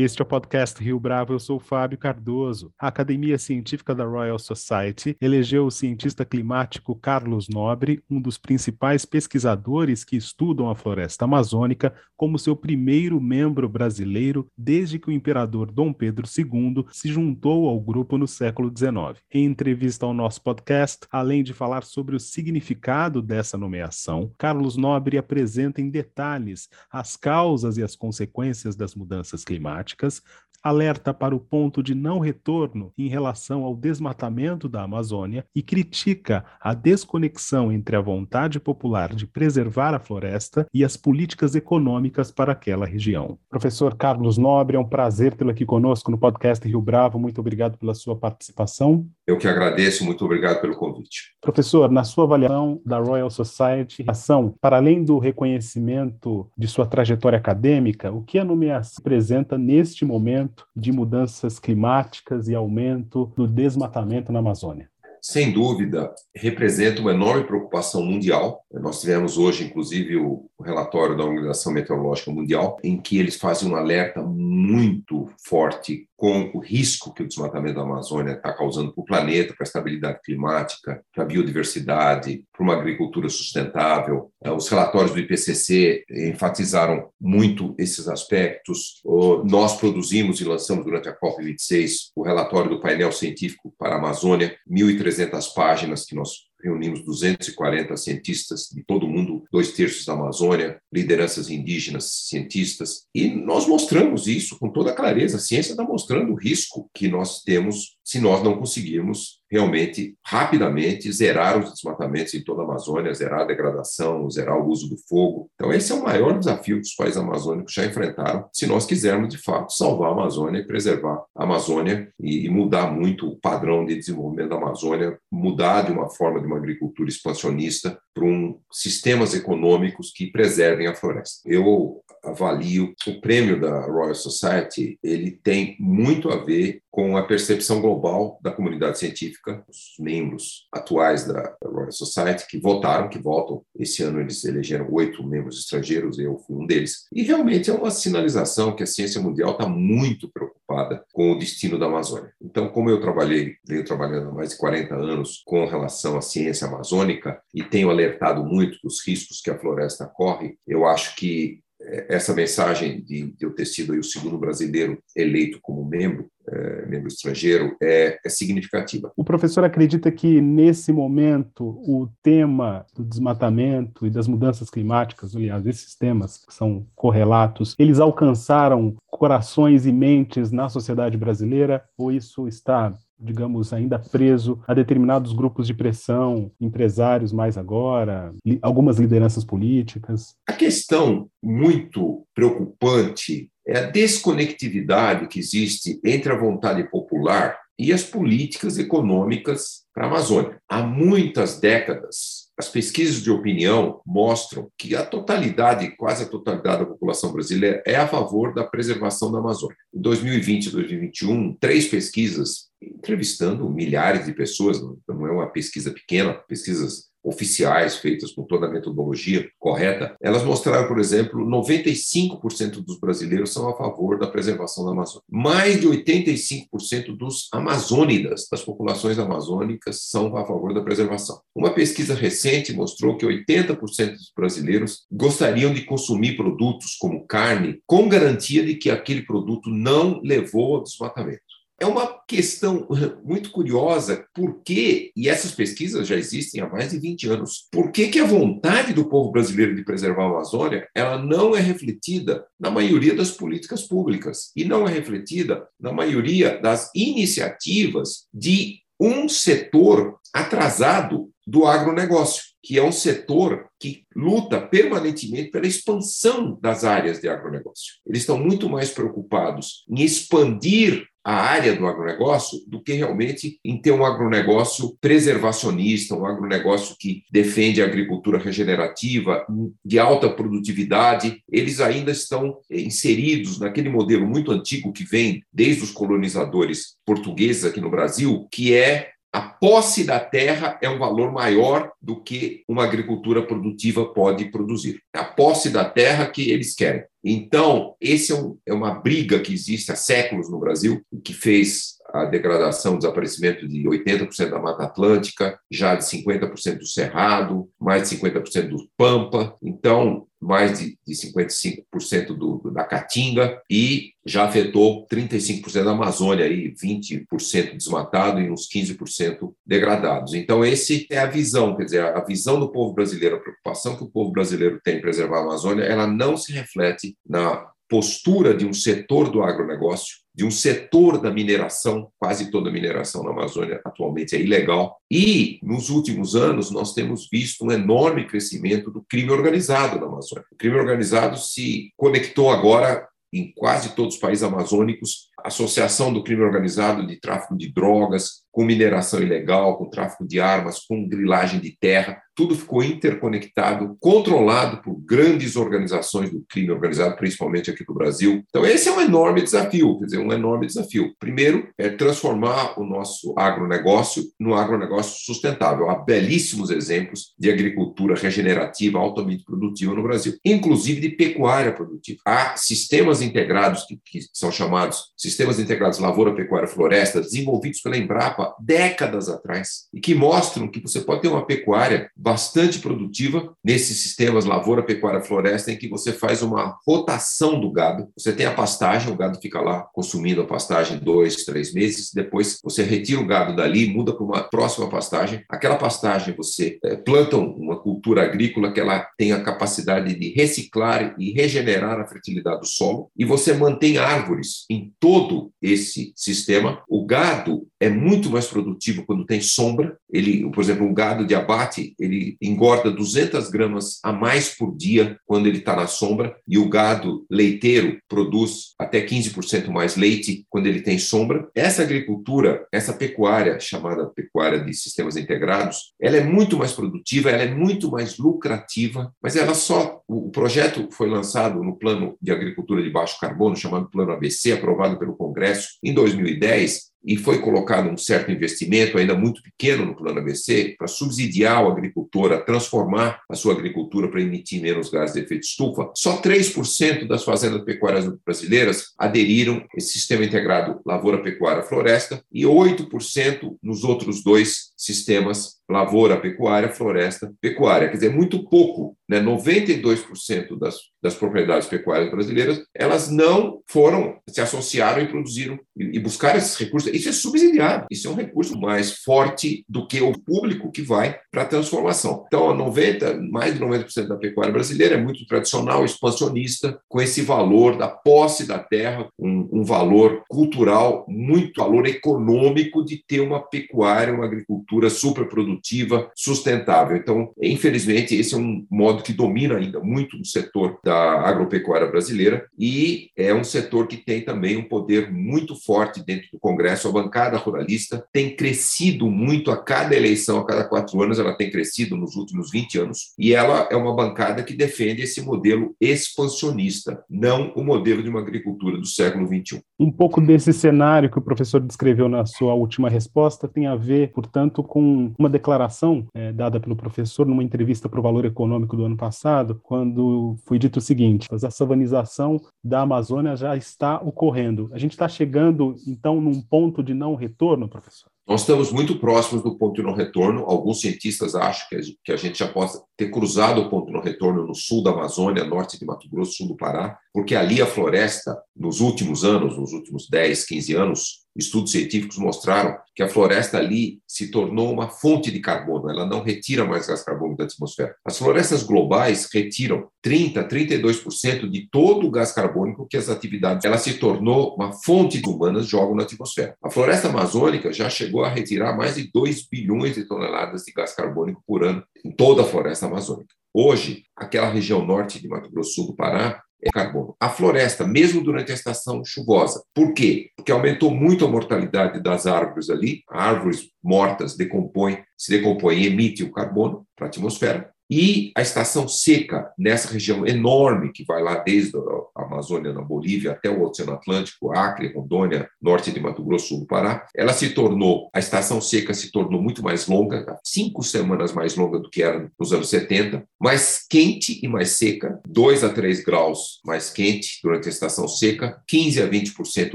Este é o podcast Rio Bravo, eu sou Fábio Cardoso. A Academia Científica da Royal Society elegeu o cientista climático Carlos Nobre, um dos principais pesquisadores que estudam a floresta amazônica, como seu primeiro membro brasileiro desde que o imperador Dom Pedro II se juntou ao grupo no século XIX. Em entrevista ao nosso podcast, além de falar sobre o significado dessa nomeação, Carlos Nobre apresenta em detalhes as causas e as consequências das mudanças climáticas climáticas, alerta para o ponto de não retorno em relação ao desmatamento da Amazônia e critica a desconexão entre a vontade popular de preservar a floresta e as políticas econômicas para aquela região. Professor Carlos Nobre, é um prazer tê-lo aqui conosco no podcast Rio Bravo. Muito obrigado pela sua participação. Eu que agradeço, muito obrigado pelo convite. Professor, na sua avaliação da Royal Society, ação, para além do reconhecimento de sua trajetória acadêmica, o que a nomeação apresenta neste momento de mudanças climáticas e aumento do desmatamento na Amazônia? sem dúvida, representa uma enorme preocupação mundial. Nós tivemos hoje, inclusive, o relatório da Organização Meteorológica Mundial, em que eles fazem um alerta muito forte com o risco que o desmatamento da Amazônia está causando para o planeta, para a estabilidade climática, para a biodiversidade, para uma agricultura sustentável. Eh, os relatórios do IPCC enfatizaram muito esses aspectos. Nós produzimos e lançamos durante a COP26 o relatório do painel científico para a Amazônia, 1.300 páginas que nós reunimos 240 cientistas de todo o mundo, dois terços da Amazônia, lideranças indígenas, cientistas, e nós mostramos isso com toda clareza. A ciência está mostrando o risco que nós temos se nós não conseguirmos realmente, rapidamente, zerar os desmatamentos em toda a Amazônia, zerar a degradação, zerar o uso do fogo. Então, esse é o maior desafio que os países amazônicos já enfrentaram, se nós quisermos, de fato, salvar a Amazônia e preservar a Amazônia e, e mudar muito o padrão de desenvolvimento da Amazônia, mudar de uma forma de uma agricultura expansionista para um sistemas econômicos que preservem a floresta. Eu avalio o prêmio da Royal Society, ele tem muito a ver com a percepção global da comunidade científica, os membros atuais da Royal Society que votaram, que votam. Esse ano eles elegeram oito membros estrangeiros, eu fui um deles. E realmente é uma sinalização que a ciência mundial está muito preocupada com o destino da Amazônia. Então, como eu trabalhei, venho trabalhando há mais de 40 anos com relação à ciência amazônica e tenho alertado muito dos riscos que a floresta corre, eu acho que essa mensagem de, eu ter sido o segundo brasileiro eleito como membro é, membro estrangeiro é, é, significativa. O professor acredita que, nesse momento, o tema do desmatamento e das mudanças climáticas, aliás, esses temas que são correlatos, eles alcançaram corações e mentes na sociedade brasileira ou isso está digamos, ainda preso a determinados grupos de pressão, empresários mais agora, li algumas lideranças políticas? A questão muito preocupante é a desconectividade que existe entre a vontade popular e as políticas econômicas para a Amazônia. Há muitas décadas, as pesquisas de opinião mostram que a totalidade, quase a totalidade da população brasileira é a favor da preservação da Amazônia. Em 2020 e 2021, três pesquisas entrevistando milhares de pessoas, não é uma pesquisa pequena, pesquisas oficiais feitas com toda a metodologia correta, elas mostraram, por exemplo, 95% dos brasileiros são a favor da preservação da Amazônia. Mais de 85% dos amazônidas, das populações amazônicas, são a favor da preservação. Uma pesquisa recente mostrou que 80% dos brasileiros gostariam de consumir produtos como carne com garantia de que aquele produto não levou ao desmatamento. É uma questão muito curiosa, por que, e essas pesquisas já existem há mais de 20 anos, por que, que a vontade do povo brasileiro de preservar a Amazônia ela não é refletida na maioria das políticas públicas e não é refletida na maioria das iniciativas de um setor atrasado do agronegócio, que é um setor que luta permanentemente pela expansão das áreas de agronegócio. Eles estão muito mais preocupados em expandir a área do agronegócio do que realmente em ter um agronegócio preservacionista, um agronegócio que defende a agricultura regenerativa, de alta produtividade. Eles ainda estão inseridos naquele modelo muito antigo que vem desde os colonizadores portugueses aqui no Brasil, que é a posse da terra é um valor maior do que uma agricultura produtiva pode produzir. A posse da terra que eles querem. Então, esse é, um, é uma briga que existe há séculos no Brasil, que fez a degradação, o desaparecimento de 80% da Mata Atlântica, já de 50% do Cerrado, mais de 50% do Pampa, então mais de, de 55% do, da Caatinga e já afetou 35% da Amazônia, aí 20% desmatado e uns 15% degradados. Então, esse é a visão, quer dizer, a visão do povo brasileiro, a preocupação que o povo brasileiro tem em preservar a Amazônia, ela não se reflete na postura de um setor do agronegócio, de um setor da mineração, quase toda a mineração na Amazônia atualmente é ilegal. E, nos últimos anos, nós temos visto um enorme crescimento do crime organizado na Amazônia. O crime organizado se conectou agora em quase todos os países amazônicos, associação do crime organizado de tráfico de drogas, com mineração ilegal, com tráfico de armas, com grilagem de terra, tudo ficou interconectado, controlado por grandes organizações do crime organizado, principalmente aqui no Brasil. Então, esse é um enorme desafio, quer dizer, um enorme desafio. Primeiro, é transformar o nosso agronegócio no agronegócio sustentável. Há belíssimos exemplos de agricultura regenerativa altamente produtiva no Brasil, inclusive de pecuária produtiva. Há sistemas integrados, que, que são chamados sistemas integrados lavoura, pecuária, floresta, desenvolvidos pela Embrapa décadas atrás, e que mostram que você pode ter uma pecuária bastante produtiva nesses sistemas lavoura, pecuária, floresta, em que você faz uma rotação do gado. Você tem a pastagem, o gado fica lá consumindo a pastagem dois, três meses, depois você retira o gado dali, muda para uma próxima pastagem. Aquela pastagem você é, planta uma cultura agrícola que ela tem a capacidade de reciclar e regenerar a fertilidade do solo, e você mantém árvores em todo esse sistema. O gado é muito mais produtivo quando tem sombra. Ele, por exemplo, um gado de abate, ele engorda 200 gramas a mais por dia quando ele está na sombra, e o gado leiteiro produz até 15% mais leite quando ele tem sombra. Essa agricultura, essa pecuária, chamada pecuária de sistemas integrados, ela é muito mais produtiva, ela é muito mais lucrativa, mas ela só. O projeto foi lançado no plano de agricultura de baixo carbono, chamado Plano ABC, aprovado pelo Congresso em 2010, e foi colocado um certo investimento, ainda muito pequeno no plano ABC, para subsidiar o agricultor a transformar a sua agricultura para emitir menos gases de efeito estufa. Só 3% das fazendas pecuárias brasileiras aderiram a esse sistema integrado lavoura, pecuária, floresta e 8% nos outros dois sistemas lavoura, pecuária, floresta, pecuária. Quer dizer, muito pouco, né? 92% das, das propriedades pecuárias brasileiras, elas não foram, se associaram e produziram e, e buscaram esses recursos. Isso é subsidiado, isso é um recurso mais forte do que o público que vai para a transformação. Então, 90, mais de 90% da pecuária brasileira é muito tradicional, expansionista, com esse valor da posse da terra, um, um valor cultural, muito valor econômico de ter uma pecuária, uma agricultura super produtiva produtiva, sustentável. Então, infelizmente, esse é um modo que domina ainda muito o setor da agropecuária brasileira e é um setor que tem também um poder muito forte dentro do Congresso. A bancada ruralista tem crescido muito a cada eleição, a cada quatro anos, ela tem crescido nos últimos 20 anos e ela é uma bancada que defende esse modelo expansionista, não o modelo de uma agricultura do século 21. Um pouco desse cenário que o professor descreveu na sua última resposta tem a ver, portanto, com uma declaração é, dada pelo professor numa entrevista para o Valor Econômico do ano passado, quando foi dito o seguinte: a savanização da Amazônia já está ocorrendo. A gente está chegando, então, num ponto de não retorno, professor? Nós estamos muito próximos do ponto de não retorno. Alguns cientistas acham que a gente já pode ter cruzado o ponto de não retorno no sul da Amazônia, norte de Mato Grosso, sul do Pará, porque ali a floresta, nos últimos anos, nos últimos 10, 15 anos, estudos científicos mostraram que a floresta ali se tornou uma fonte de carbono, ela não retira mais gás carbônico da atmosfera. As florestas globais retiram 30, 32% de todo o gás carbônico que as atividades, ela se tornou uma fonte humanas jogam na atmosfera. A floresta amazônica já chegou a retirar mais de 2 bilhões de toneladas de gás carbônico por ano em toda a floresta amazônica. Hoje, aquela região norte de Mato Grosso do Pará é carbono. A floresta, mesmo durante a estação chuvosa. Por quê? Porque aumentou muito a mortalidade das árvores ali. Árvores mortas decompõem, se decompõem e emitem o carbono para a atmosfera. E a estação seca, nessa região enorme, que vai lá desde a Amazônia, na Bolívia, até o Oceano Atlântico, Acre, Rondônia, norte de Mato Grosso do Pará, ela se tornou, a estação seca se tornou muito mais longa, cinco semanas mais longa do que era nos anos 70, mais quente e mais seca, 2 a 3 graus mais quente durante a estação seca, 15 a 20%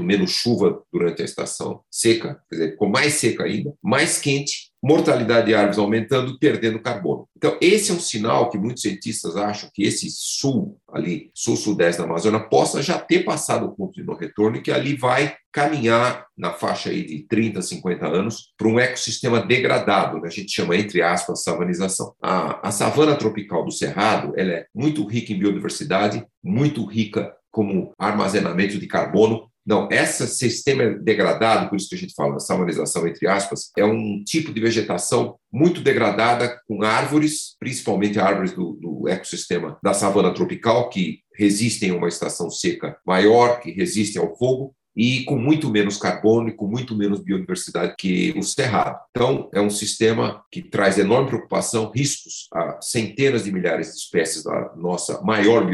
menos chuva durante a estação seca, quer dizer, ficou mais seca ainda, mais quente mortalidade de árvores aumentando, perdendo carbono. Então, esse é um sinal que muitos cientistas acham que esse sul, ali, sul-sudeste da Amazônia, possa já ter passado o ponto de não retorno e que ali vai caminhar na faixa aí de 30, 50 anos para um ecossistema degradado, né? a gente chama, entre aspas, savanização. A, a savana tropical do Cerrado ela é muito rica em biodiversidade, muito rica como armazenamento de carbono, não, esse sistema degradado, por isso que a gente fala salmonização entre aspas, é um tipo de vegetação muito degradada com árvores, principalmente árvores do, do ecossistema da savana tropical, que resistem a uma estação seca maior, que resistem ao fogo, e com muito menos carbono e com muito menos biodiversidade que o cerrado. Então, é um sistema que traz enorme preocupação, riscos a centenas de milhares de espécies da nossa maior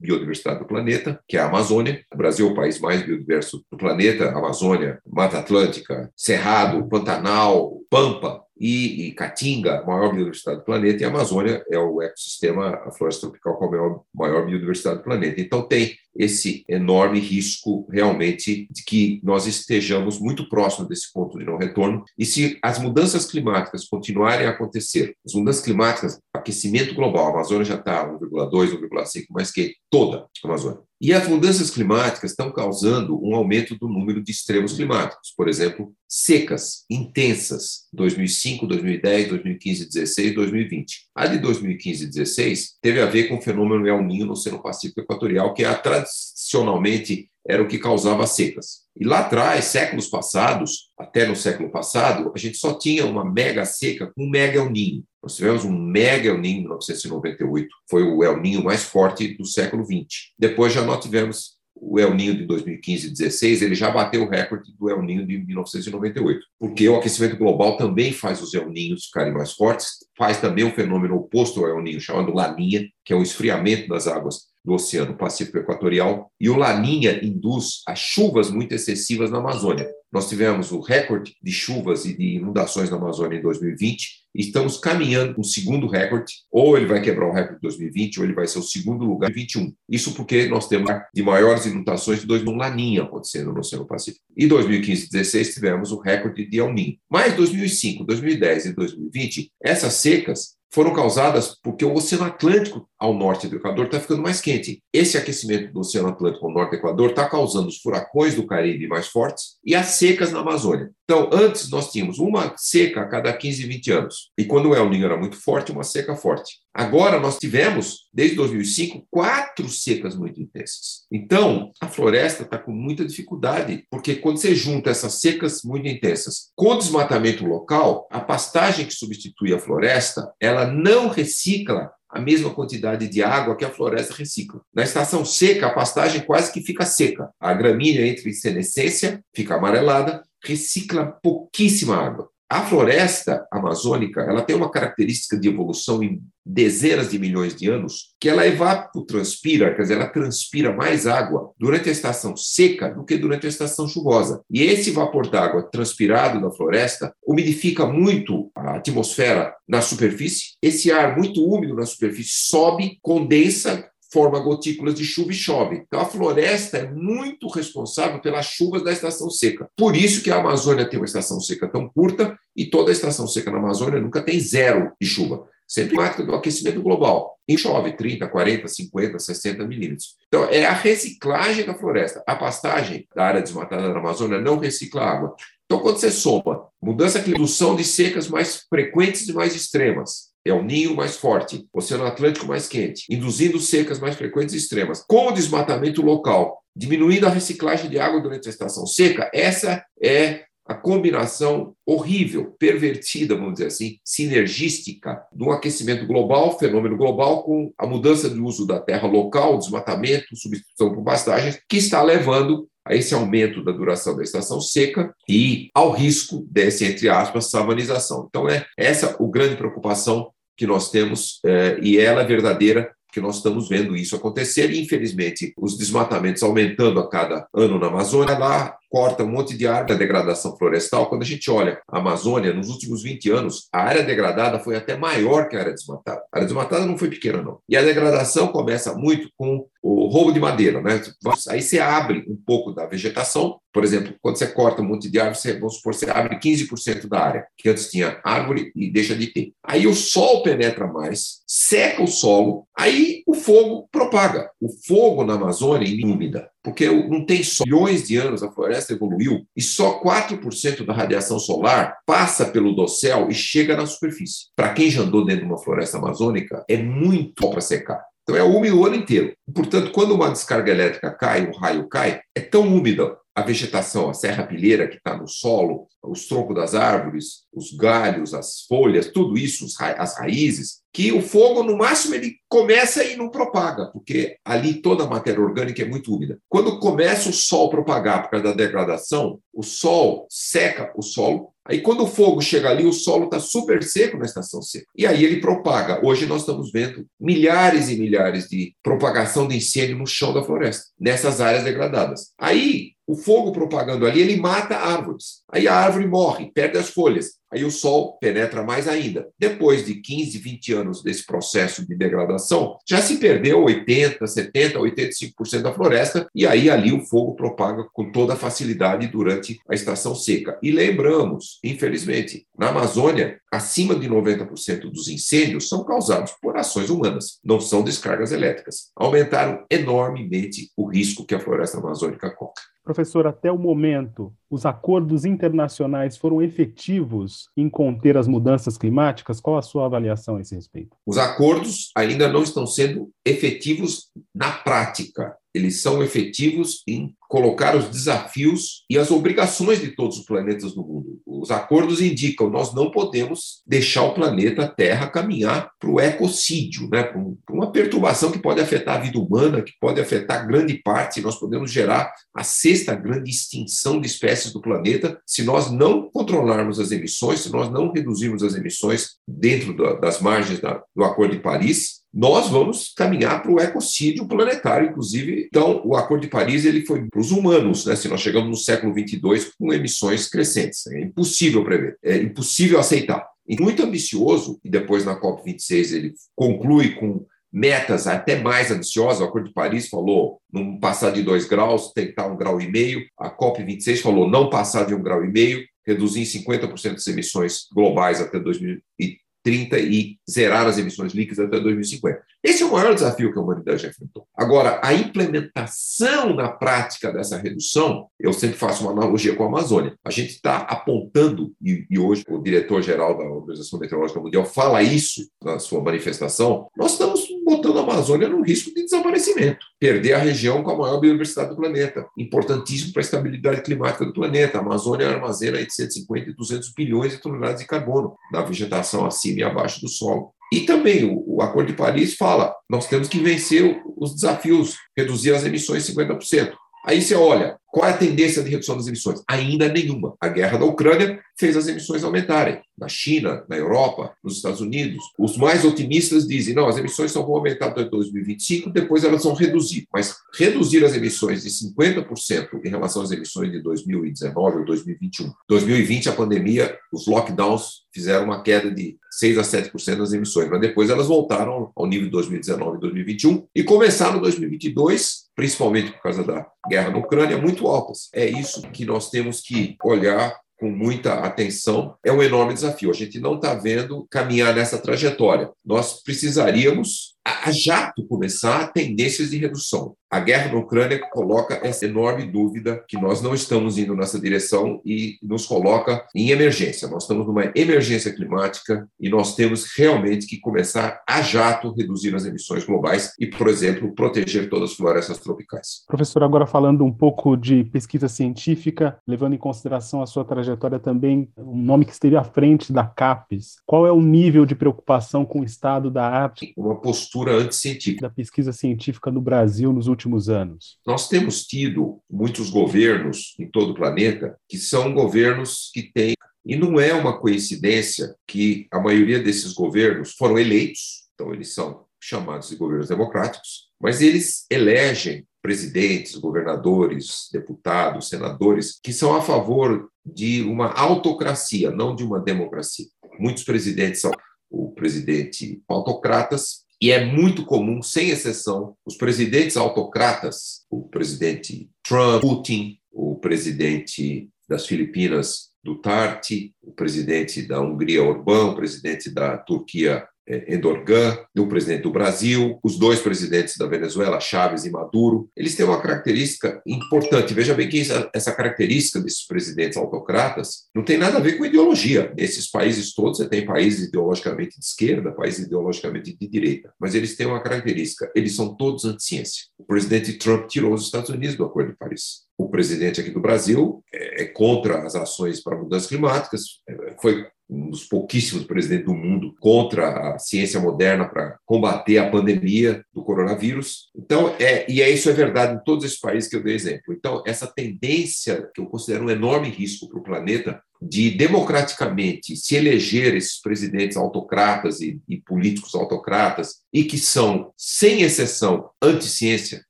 biodiversidade do planeta, que é a Amazônia. O Brasil é o país mais biodiverso do planeta, Amazônia, Mata Atlântica, Cerrado, Pantanal, Pampa, e, e Caatinga, a maior biodiversidade do planeta, e a Amazônia é o ecossistema, a floresta tropical com a maior, maior biodiversidade do planeta. Então, tem esse enorme risco realmente de que nós estejamos muito próximos desse ponto de não retorno. E se as mudanças climáticas continuarem a acontecer, as mudanças climáticas, aquecimento global, a Amazônia já está 1,2, 1,5 mais que toda a Amazônia. E as mudanças climáticas estão causando um aumento do número de extremos climáticos. Por exemplo, secas intensas, 2005, 2010, 2015, 16, 2020. A de 2015 e 16 teve a ver com o fenômeno El Niño no Oceano Pacífico Equatorial, que tradicionalmente era o que causava secas. E lá atrás, séculos passados, até no século passado, a gente só tinha uma mega seca com um mega El Niño. Nós tivemos um mega El Niño em 1998, foi o El Niño mais forte do século XX. Depois já nós tivemos o El Ninho de 2015 e 2016, ele já bateu o recorde do El Ninho de 1998, porque o aquecimento global também faz os El Ninhos ficarem mais fortes, faz também um fenômeno oposto ao El Ninho, chamado Laninha, que é o esfriamento das águas do Oceano Pacífico Equatorial, e o Laninha induz a chuvas muito excessivas na Amazônia. Nós tivemos o recorde de chuvas e de inundações na Amazônia em 2020, e estamos caminhando um segundo recorde, ou ele vai quebrar o recorde de 2020, ou ele vai ser o segundo lugar em 2021. Isso porque nós temos de maiores inundações de dois no Laninha acontecendo no Oceano Pacífico. Em 2015 e 2016 tivemos o recorde de El Niño. Mas 2005, 2010 e 2020, essas secas foram causadas porque o Oceano Atlântico ao norte do Equador está ficando mais quente. Esse aquecimento do Oceano Atlântico ao norte do Equador está causando os furacões do Caribe mais fortes e as secas na Amazônia. Então, antes nós tínhamos uma seca a cada 15, 20 anos. E quando o El Niño era muito forte, uma seca forte. Agora nós tivemos, desde 2005, quatro secas muito intensas. Então, a floresta está com muita dificuldade, porque quando você junta essas secas muito intensas com o desmatamento local, a pastagem que substitui a floresta, ela não recicla a mesma quantidade de água que a floresta recicla. Na estação seca, a pastagem quase que fica seca. A gramínea entra em senescência, fica amarelada, recicla pouquíssima água. A floresta amazônica ela tem uma característica de evolução em dezenas de milhões de anos, que ela evapotranspira, quer dizer, ela transpira mais água durante a estação seca do que durante a estação chuvosa. E esse vapor d'água transpirado da floresta umidifica muito a atmosfera na superfície. Esse ar muito úmido na superfície sobe, condensa forma gotículas de chuva e chove. Então, a floresta é muito responsável pelas chuvas da estação seca. Por isso que a Amazônia tem uma estação seca tão curta e toda a estação seca na Amazônia nunca tem zero de chuva. Sempre marca do aquecimento global. E chove 30, 40, 50, 60 milímetros. Então, é a reciclagem da floresta. A pastagem da área desmatada da Amazônia não recicla água. Então, quando você soma mudança de redução de secas mais frequentes e mais extremas, é o ninho mais forte, Oceano Atlântico mais quente, induzindo secas mais frequentes e extremas, com o desmatamento local, diminuindo a reciclagem de água durante a estação seca, essa é a combinação horrível, pervertida, vamos dizer assim, sinergística do aquecimento global, fenômeno global, com a mudança de uso da terra local, desmatamento, substituição por pastagens, que está levando a esse aumento da duração da estação seca e ao risco desse, entre aspas, savanização. Então, é essa a grande preocupação que nós temos é, e ela é verdadeira que nós estamos vendo isso acontecer e, infelizmente, os desmatamentos aumentando a cada ano na Amazônia, lá corta um monte de árvore, a degradação florestal. Quando a gente olha a Amazônia, nos últimos 20 anos, a área degradada foi até maior que a área desmatada. A área desmatada não foi pequena, não. E a degradação começa muito com o roubo de madeira, né? Aí você abre um pouco da vegetação, por exemplo, quando você corta um monte de árvore, você, vamos supor, você abre 15% da área, que antes tinha árvore e deixa de ter. Aí o sol penetra mais, seca o solo, aí o fogo propaga. O fogo na Amazônia úmida porque não tem só milhões de anos a floresta evoluiu e só 4% da radiação solar passa pelo dossel e chega na superfície. Para quem já andou dentro de uma floresta amazônica, é muito para secar. Então é úmido o ano inteiro. Portanto, quando uma descarga elétrica cai, um raio cai, é tão úmida a vegetação, a serra-pilheira que está no solo, os troncos das árvores, os galhos, as folhas, tudo isso, as raízes, que o fogo, no máximo, ele começa e não propaga, porque ali toda a matéria orgânica é muito úmida. Quando começa o sol propagar por causa da degradação, o sol seca o solo, aí quando o fogo chega ali, o solo está super seco na estação seca. E aí ele propaga. Hoje nós estamos vendo milhares e milhares de propagação de incêndio no chão da floresta, nessas áreas degradadas. Aí o fogo propagando ali, ele mata árvores. Aí a árvore morre, perde as folhas. Aí o sol penetra mais ainda. Depois de 15, 20 anos desse processo de degradação, já se perdeu 80, 70, 85% da floresta, e aí ali o fogo propaga com toda facilidade durante a estação seca. E lembramos, infelizmente, na Amazônia, acima de 90% dos incêndios são causados por ações humanas, não são descargas elétricas. Aumentaram enormemente o risco que a floresta amazônica corre. Professor, até o momento, os acordos internacionais foram efetivos em conter as mudanças climáticas? Qual a sua avaliação a esse respeito? Os acordos ainda não estão sendo efetivos na prática eles são efetivos em colocar os desafios e as obrigações de todos os planetas no mundo. Os acordos indicam nós não podemos deixar o planeta Terra caminhar para o ecocídio, né? para uma perturbação que pode afetar a vida humana, que pode afetar grande parte. Nós podemos gerar a sexta grande extinção de espécies do planeta se nós não controlarmos as emissões, se nós não reduzirmos as emissões dentro das margens do Acordo de Paris nós vamos caminhar para o ecocídio planetário, inclusive. Então, o Acordo de Paris ele foi os humanos, né? Se nós chegamos no século 22 com emissões crescentes, é impossível prever, é impossível aceitar. E muito ambicioso, e depois na COP 26 ele conclui com metas até mais ambiciosas. O Acordo de Paris falou não passar de dois graus, tem que estar um grau e meio. A COP 26 falou não passar de um grau e meio, reduzir em 50% as emissões globais até 2030 30 e zerar as emissões líquidas até 2050. Esse é o maior desafio que a humanidade já enfrentou. Agora, a implementação na prática dessa redução, eu sempre faço uma analogia com a Amazônia. A gente está apontando, e, e hoje o diretor-geral da Organização Meteorológica Mundial fala isso na sua manifestação, nós estamos botando a Amazônia no risco de desaparecimento. Perder a região com a maior biodiversidade do planeta. Importantíssimo para a estabilidade climática do planeta. A Amazônia armazena entre 150 e 200 bilhões de toneladas de carbono na vegetação acima e abaixo do solo. E também o, o, Acordo de Paris fala: nós temos que vencer os desafios, reduzir as emissões 50%. Aí você olha, qual é a tendência de redução das emissões? Ainda nenhuma. A guerra da Ucrânia fez as emissões aumentarem. Na China, na Europa, nos Estados Unidos. Os mais otimistas dizem: não, as emissões só vão aumentar até 2025, depois elas vão reduzir. Mas reduzir as emissões de 50% em relação às emissões de 2019 ou 2021. 2020, a pandemia, os lockdowns fizeram uma queda de 6 a 7% das emissões, mas depois elas voltaram ao nível de 2019 e 2021 e começaram 2022, principalmente por causa da guerra na Ucrânia, muito altas. É isso que nós temos que olhar com muita atenção, é um enorme desafio. A gente não está vendo caminhar nessa trajetória. Nós precisaríamos, a jato, começar tendências de redução. A guerra na Ucrânia coloca essa enorme dúvida que nós não estamos indo nessa direção e nos coloca em emergência. Nós estamos numa emergência climática e nós temos realmente que começar a jato reduzir as emissões globais e, por exemplo, proteger todas as florestas tropicais. Professor, agora falando um pouco de pesquisa científica, levando em consideração a sua trajetória também, um nome que esteve à frente da CAPES, qual é o nível de preocupação com o estado da arte? Uma postura anticientífica. Da pesquisa científica no Brasil nos últimos últimos anos? Nós temos tido muitos governos em todo o planeta que são governos que têm E não é uma coincidência que a maioria desses governos foram eleitos, então eles são chamados de governos democráticos, mas eles elegem presidentes, governadores, deputados, senadores, que são a favor de uma autocracia, não de uma democracia. Muitos presidentes são o presidente autocratas, e é muito comum, sem exceção, os presidentes autocratas, o presidente Trump, Putin, o presidente das Filipinas, Duterte, o presidente da Hungria, Orbán, o presidente da Turquia, Endorgan, do presidente do Brasil, os dois presidentes da Venezuela, Chávez e Maduro, eles têm uma característica importante. Veja bem que essa, essa característica desses presidentes autocratas não tem nada a ver com ideologia. Nesses países todos, você tem países ideologicamente de esquerda, países ideologicamente de direita, mas eles têm uma característica: eles são todos anti-ciência. O presidente Trump tirou os Estados Unidos do Acordo de Paris o presidente aqui do Brasil é, é contra as ações para mudanças climáticas, é, foi um dos pouquíssimos presidentes do mundo contra a ciência moderna para combater a pandemia do coronavírus. Então, é, e é isso é verdade em todos esses países que eu dei exemplo. Então, essa tendência, que eu considero um enorme risco para o planeta, de democraticamente se eleger esses presidentes autocratas e, e, políticos autocratas e que são, sem exceção, anti-ciência,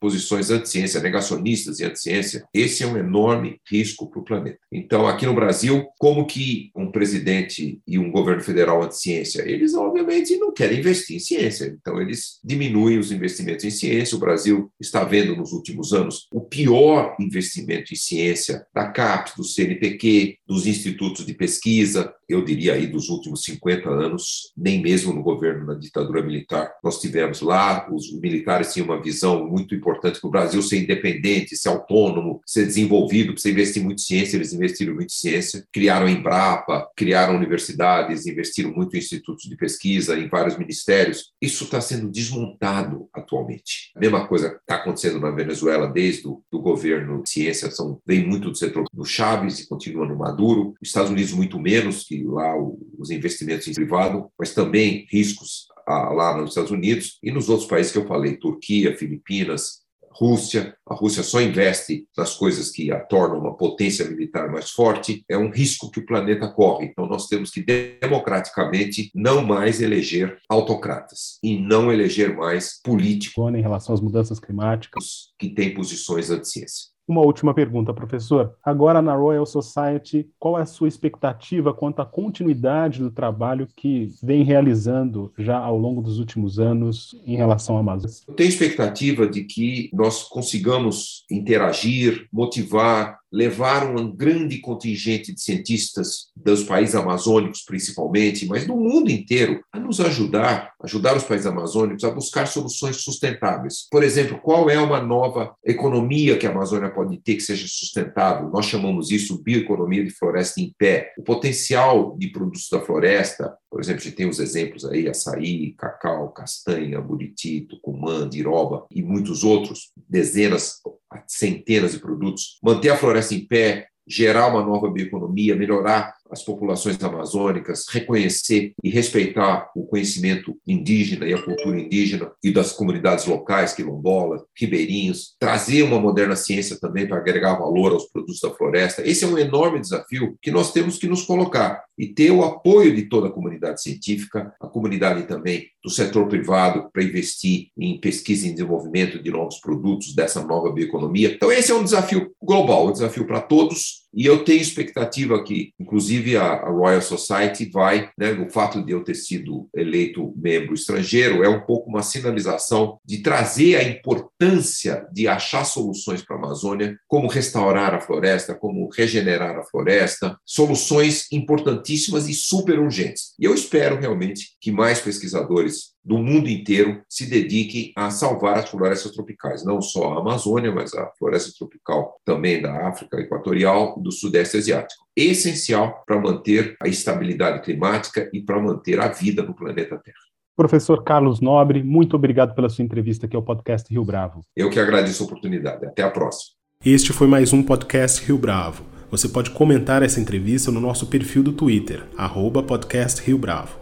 posições anti-ciência, negacionistas e anti-ciência, esse é um enorme risco para o planeta. Então, aqui no Brasil, como que um presidente e um governo federal anti-ciência? Eles, obviamente, não querem investir em ciência, então eles diminuem os investimentos em ciência. O Brasil está vendo nos últimos anos o pior investimento em ciência da CAPES, do CNPq, dos institutos institutos de pesquisa, eu diria aí dos últimos 50 anos, nem mesmo no governo da ditadura militar, nós tivemos lá, os militares tinham uma visão muito importante para o Brasil ser independente, ser autônomo, ser desenvolvido, precisa investir muito em ciência, eles investiram muito em ciência, criaram a Embrapa, criaram universidades, investiram muito em institutos de pesquisa, em vários ministérios. Isso está sendo desmontado atualmente. A mesma coisa está acontecendo na Venezuela desde o do governo de ciência, são, vem muito do setor do Chaves e continua no Maduro. Estados Unidos muito menos, que lá os investimentos em privado, mas também riscos lá nos Estados Unidos e nos outros países que eu falei, Turquia, Filipinas, Rússia. A Rússia só investe nas coisas que a tornam uma potência militar mais forte. É um risco que o planeta corre. Então, nós temos que democraticamente não mais eleger autocratas e não eleger mais políticos em relação às mudanças climáticas que têm posições anti-ciência. Uma última pergunta, professor. Agora, na Royal Society, qual é a sua expectativa quanto à continuidade do trabalho que vem realizando já ao longo dos últimos anos em relação à Amazônia? Eu tenho expectativa de que nós consigamos interagir, motivar, levar um grande contingente de cientistas dos países amazônicos, principalmente, mas do mundo inteiro, a nos ajudar, ajudar os países amazônicos a buscar soluções sustentáveis. Por exemplo, qual é uma nova economia que a Amazônia pode ter que seja sustentável? Nós chamamos isso bioeconomia de floresta em pé. O potencial de produtos da floresta, por exemplo, a gente tem os exemplos aí, açaí, cacau, castanha, buriti, tucumã, diroba e muitos outros, dezenas, centenas de produtos. Manter a floresta em pé, gerar uma nova bioeconomia, melhorar as populações amazônicas, reconhecer e respeitar o conhecimento indígena e a cultura indígena e das comunidades locais, quilombolas, ribeirinhos, trazer uma moderna ciência também para agregar valor aos produtos da floresta. Esse é um enorme desafio que nós temos que nos colocar e ter o apoio de toda a comunidade científica, a comunidade também do setor privado para investir em pesquisa e desenvolvimento de novos produtos dessa nova bioeconomia. Então esse é um desafio global, um desafio para todos e eu tenho expectativa que, inclusive, a, Royal Society vai, né, o fato de eu ter sido eleito membro estrangeiro, é um pouco uma sinalização de trazer a importância de achar soluções para a Amazônia, como restaurar a floresta, como regenerar a floresta, soluções importantíssimas e super urgentes. E eu espero realmente que mais pesquisadores do mundo inteiro se dediquem a salvar as florestas tropicais, não só a Amazônia, mas a floresta tropical também da África Equatorial e do Sudeste Asiático. Essencial para manter a estabilidade climática e para manter a vida no planeta Terra. Professor Carlos Nobre, muito obrigado pela sua entrevista aqui ao podcast Rio Bravo. Eu que agradeço a oportunidade. Até a próxima. Este foi mais um podcast Rio Bravo. Você pode comentar essa entrevista no nosso perfil do Twitter, arroba podcast Rio Bravo